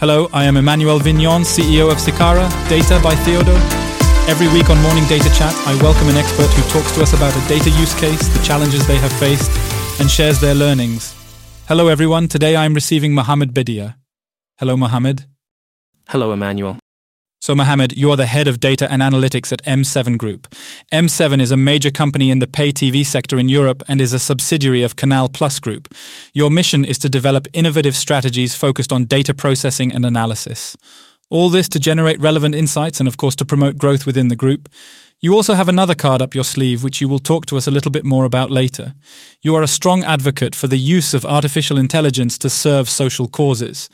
Hello, I am Emmanuel Vignon, CEO of Sicara, Data by Theodo. Every week on Morning Data Chat, I welcome an expert who talks to us about a data use case, the challenges they have faced, and shares their learnings. Hello, everyone. Today I am receiving Mohamed Beydia. Hello, Mohamed. Hello, Emmanuel. So, Mohamed, you are the head of data and analytics at M7 Group. M7 is a major company in the pay TV sector in Europe and is a subsidiary of Canal Plus Group. Your mission is to develop innovative strategies focused on data processing and analysis. All this to generate relevant insights and, of course, to promote growth within the group. You also have another card up your sleeve, which you will talk to us a little bit more about later. You are a strong advocate for the use of artificial intelligence to serve social causes.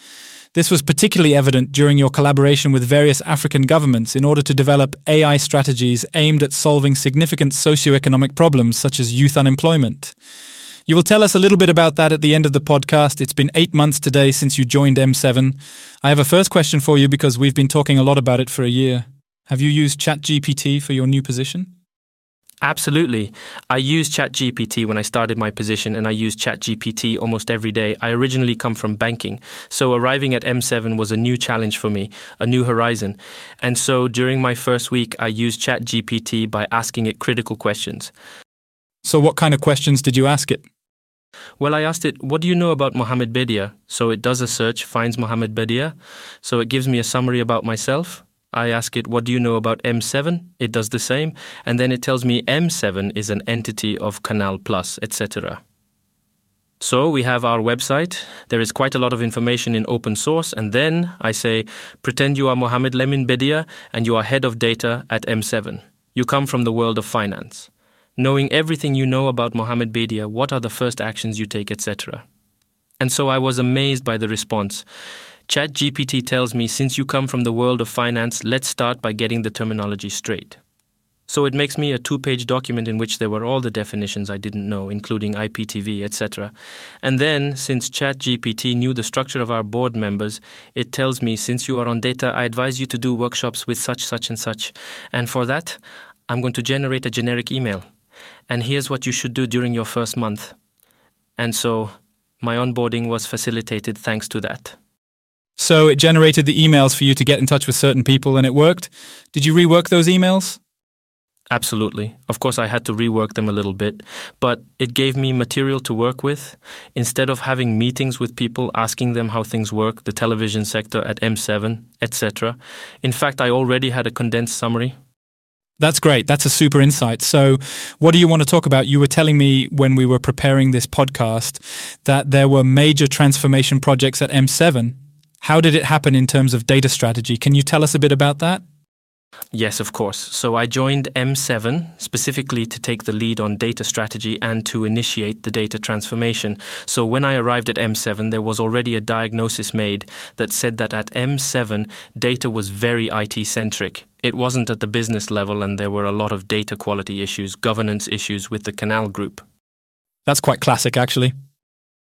This was particularly evident during your collaboration with various African governments in order to develop AI strategies aimed at solving significant socioeconomic problems such as youth unemployment. You will tell us a little bit about that at the end of the podcast. It's been eight months today since you joined M7. I have a first question for you because we've been talking a lot about it for a year. Have you used ChatGPT for your new position? Absolutely. I used ChatGPT when I started my position, and I use ChatGPT almost every day. I originally come from banking, so arriving at M7 was a new challenge for me, a new horizon. And so during my first week, I used ChatGPT by asking it critical questions. So, what kind of questions did you ask it? Well, I asked it, What do you know about Mohamed Beydia? So it does a search, finds Mohamed Beydia. So it gives me a summary about myself. I ask it, what do you know about M7? It does the same. And then it tells me M7 is an entity of Canal Plus, etc. So we have our website. There is quite a lot of information in open source. And then I say, pretend you are Mohamed Lemin Beydia and you are head of data at M7. You come from the world of finance. Knowing everything you know about Mohamed Beydia, what are the first actions you take, etc. And so I was amazed by the response. ChatGPT tells me since you come from the world of finance, let's start by getting the terminology straight. So it makes me a two page document in which there were all the definitions I didn't know, including IPTV, etc. And then, since ChatGPT knew the structure of our board members, it tells me since you are on data, I advise you to do workshops with such, such, and such. And for that, I'm going to generate a generic email. And here's what you should do during your first month. And so my onboarding was facilitated thanks to that. So it generated the emails for you to get in touch with certain people and it worked. Did you rework those emails? Absolutely. Of course, I had to rework them a little bit, but it gave me material to work with. Instead of having meetings with people, asking them how things work, the television sector at M7, etc. In fact, I already had a condensed summary. That's great. That's a super insight. So, what do you want to talk about? You were telling me when we were preparing this podcast that there were major transformation projects at M7 how did it happen in terms of data strategy? Can you tell us a bit about that? Yes, of course. So I joined M7 specifically to take the lead on data strategy and to initiate the data transformation. So when I arrived at M7, there was already a diagnosis made that said that at M7, data was very IT centric. It wasn't at the business level, and there were a lot of data quality issues, governance issues with the Canal Group. That's quite classic, actually.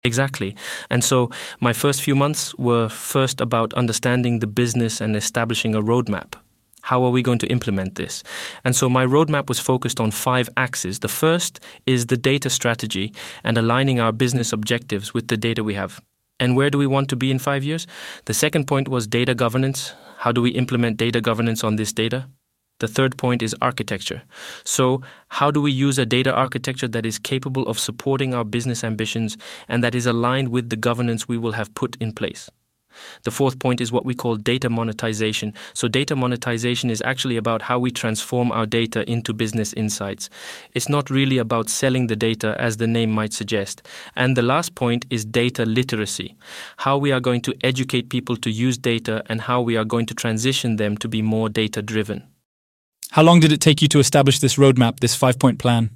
Exactly. And so my first few months were first about understanding the business and establishing a roadmap. How are we going to implement this? And so my roadmap was focused on five axes. The first is the data strategy and aligning our business objectives with the data we have. And where do we want to be in five years? The second point was data governance. How do we implement data governance on this data? The third point is architecture. So, how do we use a data architecture that is capable of supporting our business ambitions and that is aligned with the governance we will have put in place? The fourth point is what we call data monetization. So, data monetization is actually about how we transform our data into business insights. It's not really about selling the data, as the name might suggest. And the last point is data literacy how we are going to educate people to use data and how we are going to transition them to be more data driven. How long did it take you to establish this roadmap, this five point plan?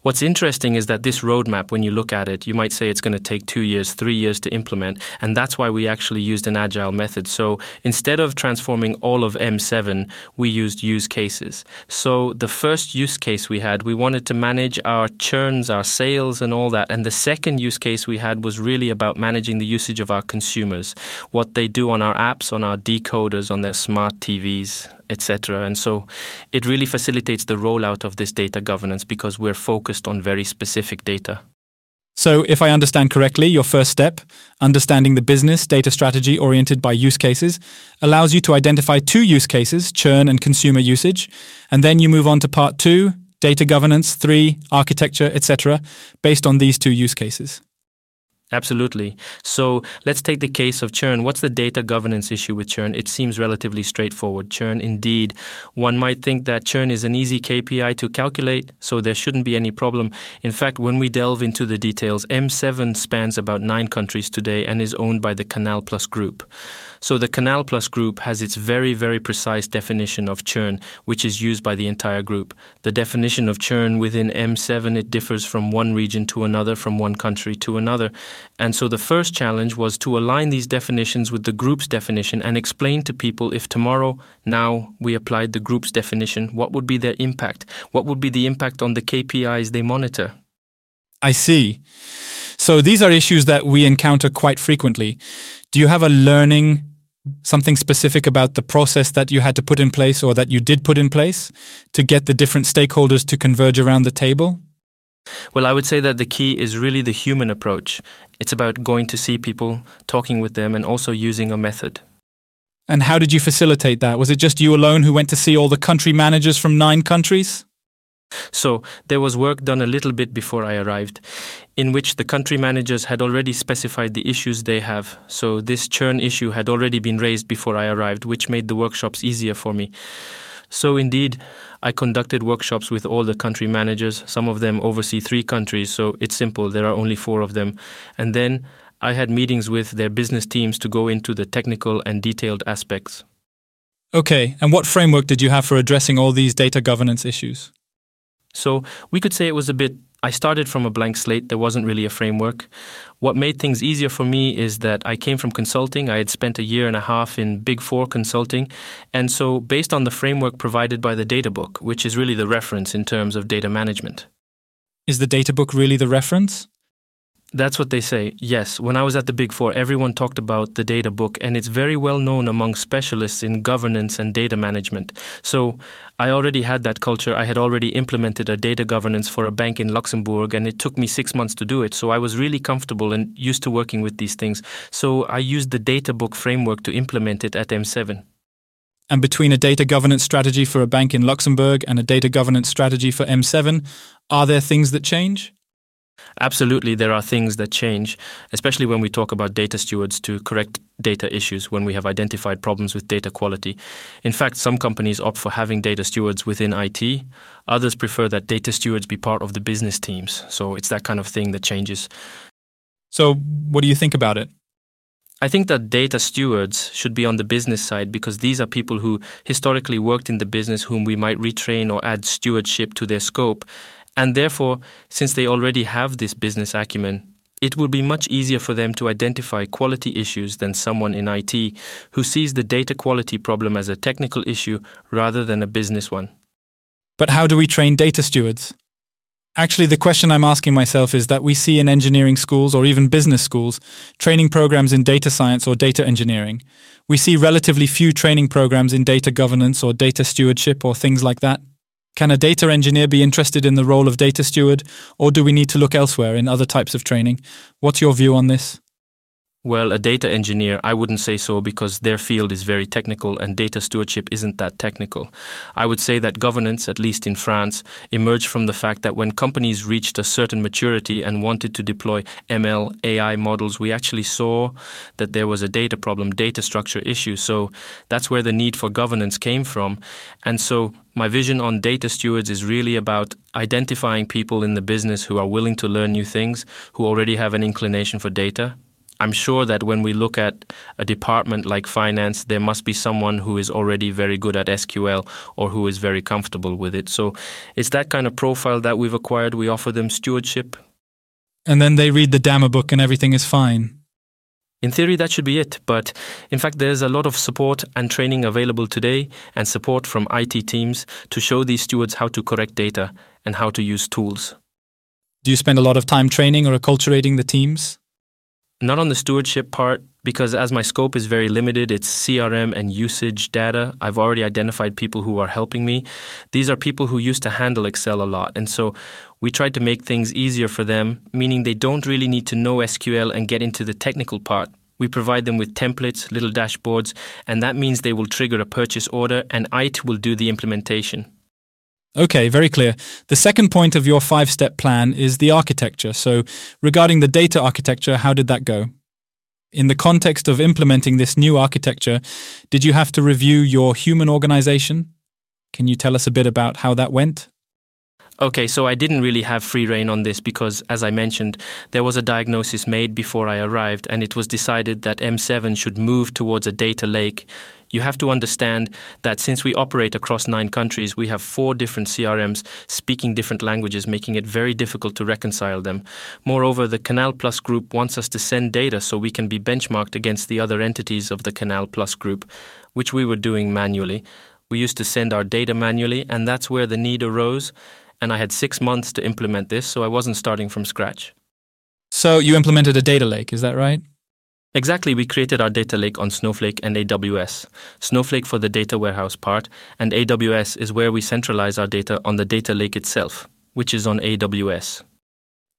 What's interesting is that this roadmap, when you look at it, you might say it's going to take two years, three years to implement. And that's why we actually used an agile method. So instead of transforming all of M7, we used use cases. So the first use case we had, we wanted to manage our churns, our sales, and all that. And the second use case we had was really about managing the usage of our consumers, what they do on our apps, on our decoders, on their smart TVs, etc. And so it really facilitates the rollout of this data governance because we're focused on very specific data. So, if I understand correctly, your first step, understanding the business data strategy oriented by use cases, allows you to identify two use cases, churn and consumer usage, and then you move on to part two, data governance, three, architecture, etc., based on these two use cases. Absolutely. So let's take the case of churn. What's the data governance issue with churn? It seems relatively straightforward. Churn, indeed, one might think that churn is an easy KPI to calculate, so there shouldn't be any problem. In fact, when we delve into the details, M7 spans about nine countries today and is owned by the Canal Plus Group. So the Canal Plus group has its very, very precise definition of churn, which is used by the entire group. The definition of churn within M7, it differs from one region to another, from one country to another. And so the first challenge was to align these definitions with the group's definition and explain to people if tomorrow, now, we applied the group's definition, what would be their impact? What would be the impact on the KPIs they monitor? I see. So these are issues that we encounter quite frequently. Do you have a learning something specific about the process that you had to put in place or that you did put in place to get the different stakeholders to converge around the table? Well, I would say that the key is really the human approach. It's about going to see people, talking with them, and also using a method. And how did you facilitate that? Was it just you alone who went to see all the country managers from nine countries? So there was work done a little bit before I arrived, in which the country managers had already specified the issues they have. So this churn issue had already been raised before I arrived, which made the workshops easier for me. So indeed, I conducted workshops with all the country managers. Some of them oversee three countries, so it's simple. There are only four of them. And then I had meetings with their business teams to go into the technical and detailed aspects. Okay, and what framework did you have for addressing all these data governance issues? So we could say it was a bit. I started from a blank slate. There wasn't really a framework. What made things easier for me is that I came from consulting. I had spent a year and a half in Big Four consulting. And so, based on the framework provided by the DAMA book, which is really the reference in terms of data management. Is the DAMA book really the reference? That's what they say. Yes, when I was at the Big Four, everyone talked about the DAMA book, and it's very well known among specialists in governance and data management. So I already had that culture. I had already implemented a data governance for a bank in Luxembourg, and it took me six months to do it. So I was really comfortable and used to working with these things. So I used the DAMA book framework to implement it at M7. And between a data governance strategy for a bank in Luxembourg and a data governance strategy for M7, are there things that change? Absolutely, there are things that change, especially when we talk about data stewards to correct data issues when we have identified problems with data quality. In fact, some companies opt for having data stewards within IT. Others prefer that data stewards be part of the business teams. So it's that kind of thing that changes. So, what do you think about it? I think that data stewards should be on the business side because these are people who historically worked in the business whom we might retrain or add stewardship to their scope and therefore, since they already have this business acumen, it will be much easier for them to identify quality issues than someone in IT who sees the data quality problem as a technical issue rather than a business one. But how do we train data stewards? Actually, the question I'm asking myself is that we see in engineering schools or even business schools training programs in data science or data engineering. We see relatively few training programs in data governance or data stewardship or things like that. Can a data engineer be interested in the role of data steward, or do we need to look elsewhere in other types of training? What's your view on this? Well, a data engineer, I wouldn't say so because their field is very technical and data stewardship isn't that technical. I would say that governance, at least in France, emerged from the fact that when companies reached a certain maturity and wanted to deploy ML, AI models, we actually saw that there was a data problem, data structure issue. So that's where the need for governance came from. And so my vision on data stewards is really about identifying people in the business who are willing to learn new things, who already have an inclination for data, I'm sure that when we look at a department like finance, there must be someone who is already very good at SQL or who is very comfortable with it. So it's that kind of profile that we've acquired. We offer them stewardship. And then they read the DAMA book and everything is fine. In theory, that should be it, but in fact, there's a lot of support and training available today and support from IT teams to show these stewards how to correct data and how to use tools. Do you spend a lot of time training or acculturating the teams? Not on the stewardship part, because as my scope is very limited, it's CRM and usage data. I've already identified people who are helping me. These are people who used to handle Excel a lot. And so We tried to make things easier for them, meaning they don't really need to know SQL and get into the technical part. We provide them with templates, little dashboards, and that means they will trigger a purchase order and IT will do the implementation. Okay, very clear. The second point of your five step plan is the architecture. So, regarding the data architecture, how did that go? In the context of implementing this new architecture, did you have to review your human organization? Can you tell us a bit about how that went? Okay, so I didn't really have free reign on this because, as I mentioned, there was a diagnosis made before I arrived, and it was decided that M7 should move towards a data lake. You have to understand that since we operate across nine countries, we have four different CRMs speaking different languages, making it very difficult to reconcile them. Moreover, the Canal Plus group wants us to send data so we can be benchmarked against the other entities of the Canal Plus group, which we were doing manually. We used to send our data manually, and that's where the need arose and I had six months to implement this, so I wasn't starting from scratch. So you implemented a data lake, is that right? Exactly, we created our data lake on Snowflake and AWS. Snowflake for the data warehouse part, and AWS is where we centralize our data on the data lake itself, which is on AWS.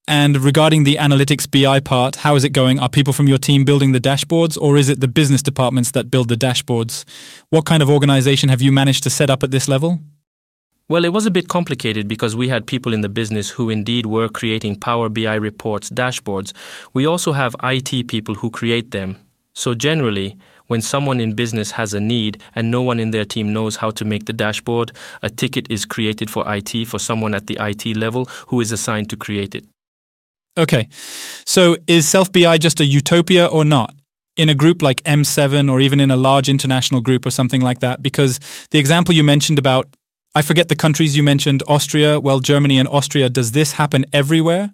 And regarding the analytics BI part, how is it going? Are people from your team building the dashboards, or is it the business departments that build the dashboards? What kind of organization have you managed to set up at this level? Well, it was a bit complicated because we had people in the business who indeed were creating Power BI reports, dashboards. We also have IT people who create them. So, generally, when someone in business has a need and no one in their team knows how to make the dashboard, a ticket is created for IT for someone at the IT level who is assigned to create it. Okay. So, is Self BI just a utopia or not? in a group like M7 or even in a large international group or something like that? Because the example you mentioned about I forget the countries you mentioned Austria, well, Germany and Austria. Does this happen everywhere?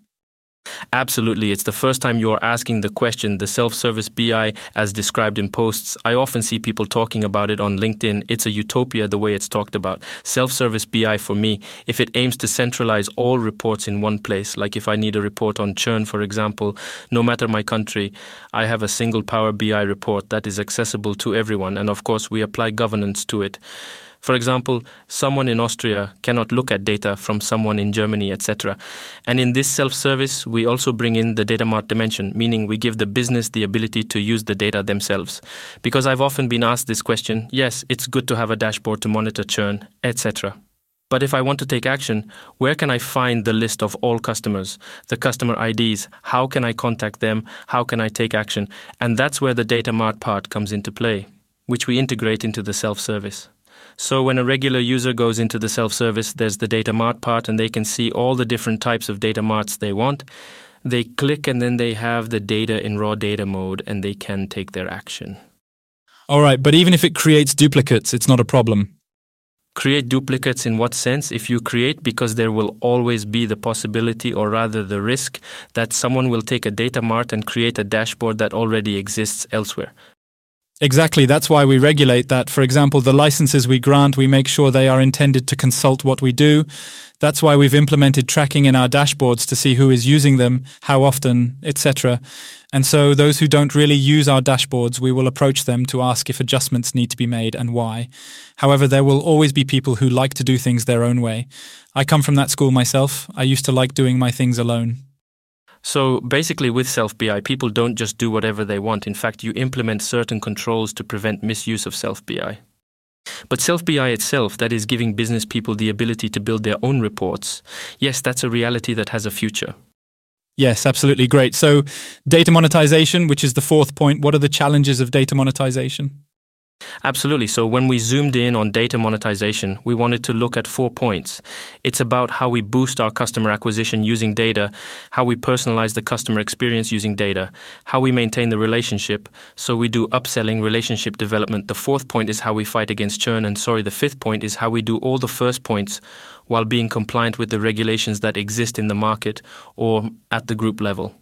Absolutely. It's the first time you're asking the question, the self service BI as described in posts. I often see people talking about it on LinkedIn. It's a utopia the way it's talked about. Self service BI for me, if it aims to centralize all reports in one place, like if I need a report on churn, for example, no matter my country, I have a single Power BI report that is accessible to everyone. And of course, we apply governance to it. For example, someone in Austria cannot look at data from someone in Germany, etc. And in this self service, we also bring in the data mart dimension, meaning we give the business the ability to use the data themselves. Because I've often been asked this question yes, it's good to have a dashboard to monitor churn, etc. But if I want to take action, where can I find the list of all customers, the customer IDs? How can I contact them? How can I take action? And that's where the data mart part comes into play, which we integrate into the self service. So when a regular user goes into the self-service, there's the data mart part and they can see all the different types of data marts they want. They click and then they have the data in raw data mode and they can take their action. All right, but even if it creates duplicates, it's not a problem. Create duplicates in what sense? If you create, because there will always be the possibility, or rather the risk, that someone will take a data mart and create a dashboard that already exists elsewhere. Exactly. That's why we regulate that. For example, the licenses we grant, we make sure they are intended to consult what we do. That's why we've implemented tracking in our dashboards to see who is using them, how often, etc. And so those who don't really use our dashboards, we will approach them to ask if adjustments need to be made and why. However, there will always be people who like to do things their own way. I come from that school myself. I used to like doing my things alone. So basically, with Self BI, people don't just do whatever they want. In fact, you implement certain controls to prevent misuse of Self BI. But Self BI itself, that is giving business people the ability to build their own reports, yes, that's a reality that has a future. Yes, absolutely great. So, data monetization, which is the fourth point, what are the challenges of data monetization? Absolutely. So when we zoomed in on data monetization, we wanted to look at four points. It's about how we boost our customer acquisition using data, how we personalize the customer experience using data, how we maintain the relationship. So we do upselling, relationship development. The fourth point is how we fight against churn. And sorry, the fifth point is how we do all the first points while being compliant with the regulations that exist in the market or at the group level.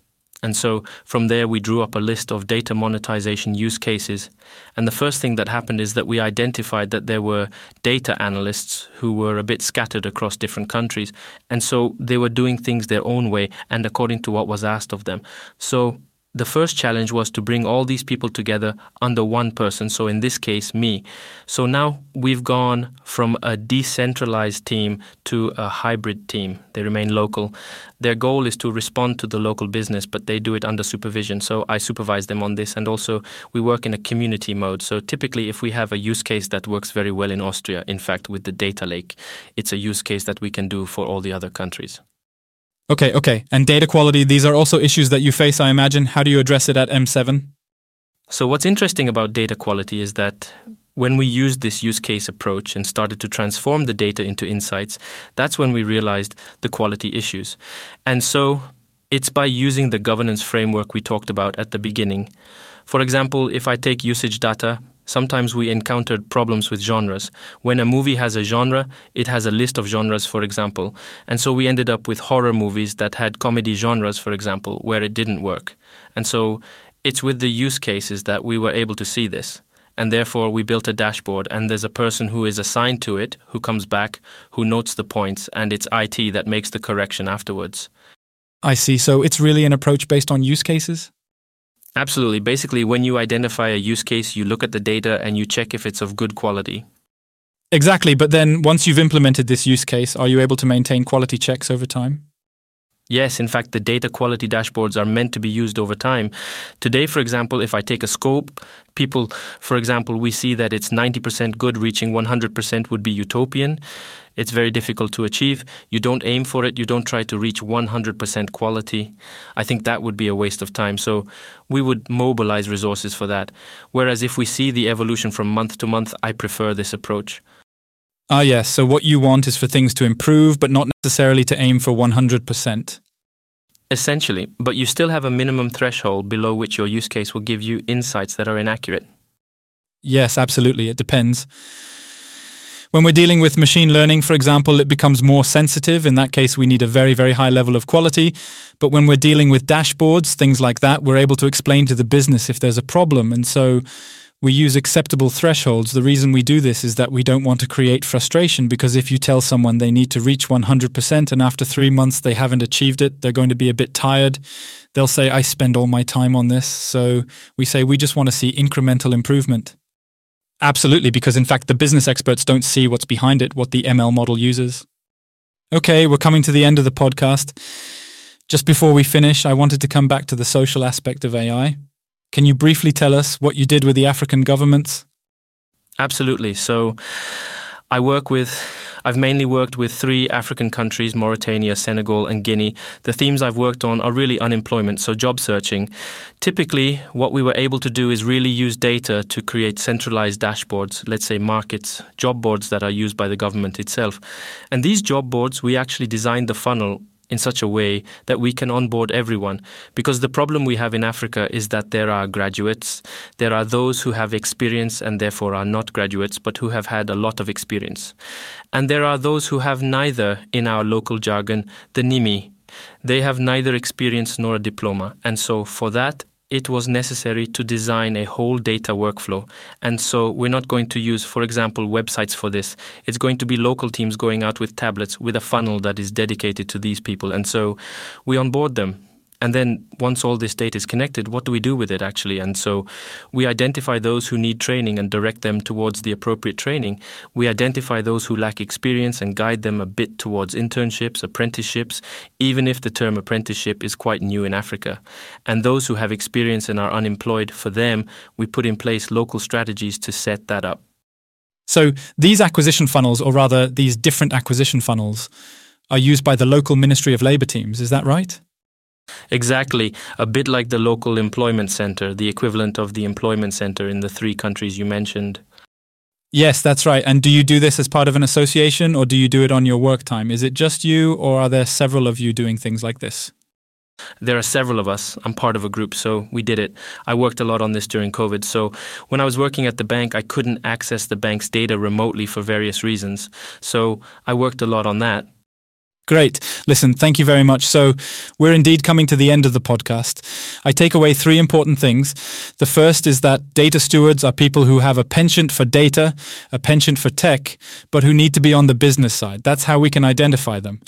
And so from there, we drew up a list of data monetization use cases. And the first thing that happened is that we identified that there were data analysts who were a bit scattered across different countries. And so they were doing things their own way and according to what was asked of them. So the first challenge was to bring all these people together under one person, so in this case, me. So now we've gone from a decentralized team to a hybrid team. They remain local. Their goal is to respond to the local business, but they do it under supervision. So I supervise them on this, and also we work in a community mode. So typically, if we have a use case that works very well in Austria, in fact, with the data lake, it's a use case that we can do for all the other countries. Okay, okay. And data quality, these are also issues that you face, I imagine. How do you address it at M7? So, what's interesting about data quality is that when we used this use case approach and started to transform the data into insights, that's when we realized the quality issues. And so, it's by using the governance framework we talked about at the beginning. For example, if I take usage data, Sometimes we encountered problems with genres. When a movie has a genre, it has a list of genres, for example. And so we ended up with horror movies that had comedy genres, for example, where it didn't work. And so it's with the use cases that we were able to see this. And therefore, we built a dashboard, and there's a person who is assigned to it, who comes back, who notes the points, and it's IT that makes the correction afterwards. I see. So it's really an approach based on use cases? Absolutely. Basically, when you identify a use case, you look at the data and you check if it's of good quality. Exactly. But then once you've implemented this use case, are you able to maintain quality checks over time? Yes, in fact, the data quality dashboards are meant to be used over time. Today, for example, if I take a scope, people, for example, we see that it's 90% good, reaching 100% would be utopian. It's very difficult to achieve. You don't aim for it, you don't try to reach 100% quality. I think that would be a waste of time. So we would mobilize resources for that. Whereas if we see the evolution from month to month, I prefer this approach. Ah, yes. So what you want is for things to improve, but not necessarily to aim for 100%. Essentially, but you still have a minimum threshold below which your use case will give you insights that are inaccurate. Yes, absolutely. It depends. When we're dealing with machine learning, for example, it becomes more sensitive. In that case, we need a very, very high level of quality. But when we're dealing with dashboards, things like that, we're able to explain to the business if there's a problem. And so we use acceptable thresholds. The reason we do this is that we don't want to create frustration because if you tell someone they need to reach 100% and after three months they haven't achieved it, they're going to be a bit tired. They'll say, I spend all my time on this. So we say, we just want to see incremental improvement. Absolutely, because in fact, the business experts don't see what's behind it, what the ML model uses. Okay, we're coming to the end of the podcast. Just before we finish, I wanted to come back to the social aspect of AI. Can you briefly tell us what you did with the African governments? Absolutely. So I work with I've mainly worked with three African countries Mauritania, Senegal, and Guinea. The themes I've worked on are really unemployment, so job searching. Typically, what we were able to do is really use data to create centralized dashboards, let's say markets, job boards that are used by the government itself. And these job boards, we actually designed the funnel in such a way that we can onboard everyone. Because the problem we have in Africa is that there are graduates, there are those who have experience and therefore are not graduates, but who have had a lot of experience. And there are those who have neither, in our local jargon, the NIMI. They have neither experience nor a diploma. And so for that, it was necessary to design a whole data workflow. And so we're not going to use, for example, websites for this. It's going to be local teams going out with tablets with a funnel that is dedicated to these people. And so we onboard them and then once all this data is connected, what do we do with it actually? And so we identify those who need training and direct them towards the appropriate training. We identify those who lack experience and guide them a bit towards internships, apprenticeships, even if the term apprenticeship is quite new in Africa. And those who have experience and are unemployed, for them, we put in place local strategies to set that up. So these acquisition funnels, or rather these different acquisition funnels, are used by the local Ministry of Labour teams, is that right? Exactly. A bit like the local employment center, the equivalent of the employment center in the three countries you mentioned. Yes, that's right. And do you do this as part of an association or do you do it on your work time? Is it just you or are there several of you doing things like this? There are several of us. I'm part of a group, so we did it. I worked a lot on this during COVID. So when I was working at the bank, I couldn't access the bank's data remotely for various reasons. So I worked a lot on that. Great. Listen, thank you very much. So, we're indeed coming to the end of the podcast. I take away three important things. The first is that data stewards are people who have a penchant for data, a penchant for tech, but who need to be on the business side. That's how we can identify them.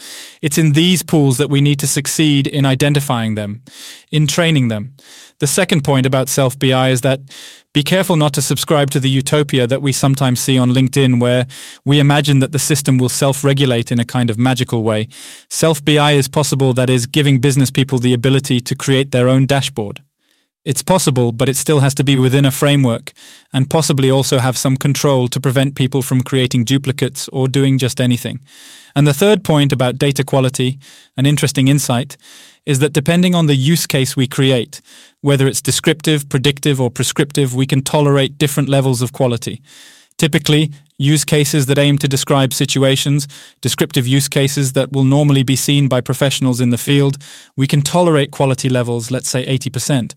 It's in these pools that we need to succeed in identifying them, in training them. The second point about self BI is that be careful not to subscribe to the utopia that we sometimes see on LinkedIn, where we imagine that the system will self regulate in a kind of magical way. Self BI is possible, that is, giving business people the ability to create their own dashboard. It's possible, but it still has to be within a framework, and possibly also have some control to prevent people from creating duplicates or doing just anything. And the third point about data quality, an interesting insight, is that depending on the use case we create, whether it's descriptive, predictive, or prescriptive, we can tolerate different levels of quality. Typically, use cases that aim to describe situations, descriptive use cases that will normally be seen by professionals in the field, we can tolerate quality levels, let's say 80%,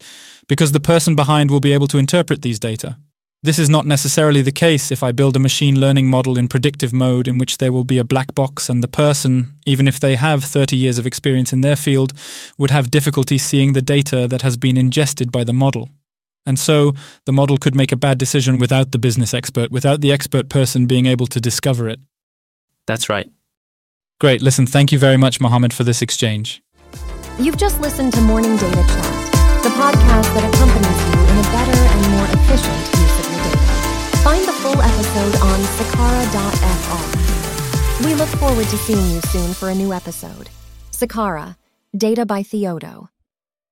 because the person behind will be able to interpret these data. This is not necessarily the case if I build a machine learning model in predictive mode in which there will be a black box and the person, even if they have 30 years of experience in their field, would have difficulty seeing the data that has been ingested by the model. And so the model could make a bad decision without the business expert, without the expert person being able to discover it. That's right. Great. Listen, thank you very much, Mohamed, for this exchange. You've just listened to Morning Data Chat, the podcast that accompanies you in a better and more efficient use of data. Find the full episode on sicara.fr. We look forward to seeing you soon for a new episode. Sicara, Data by Theodo.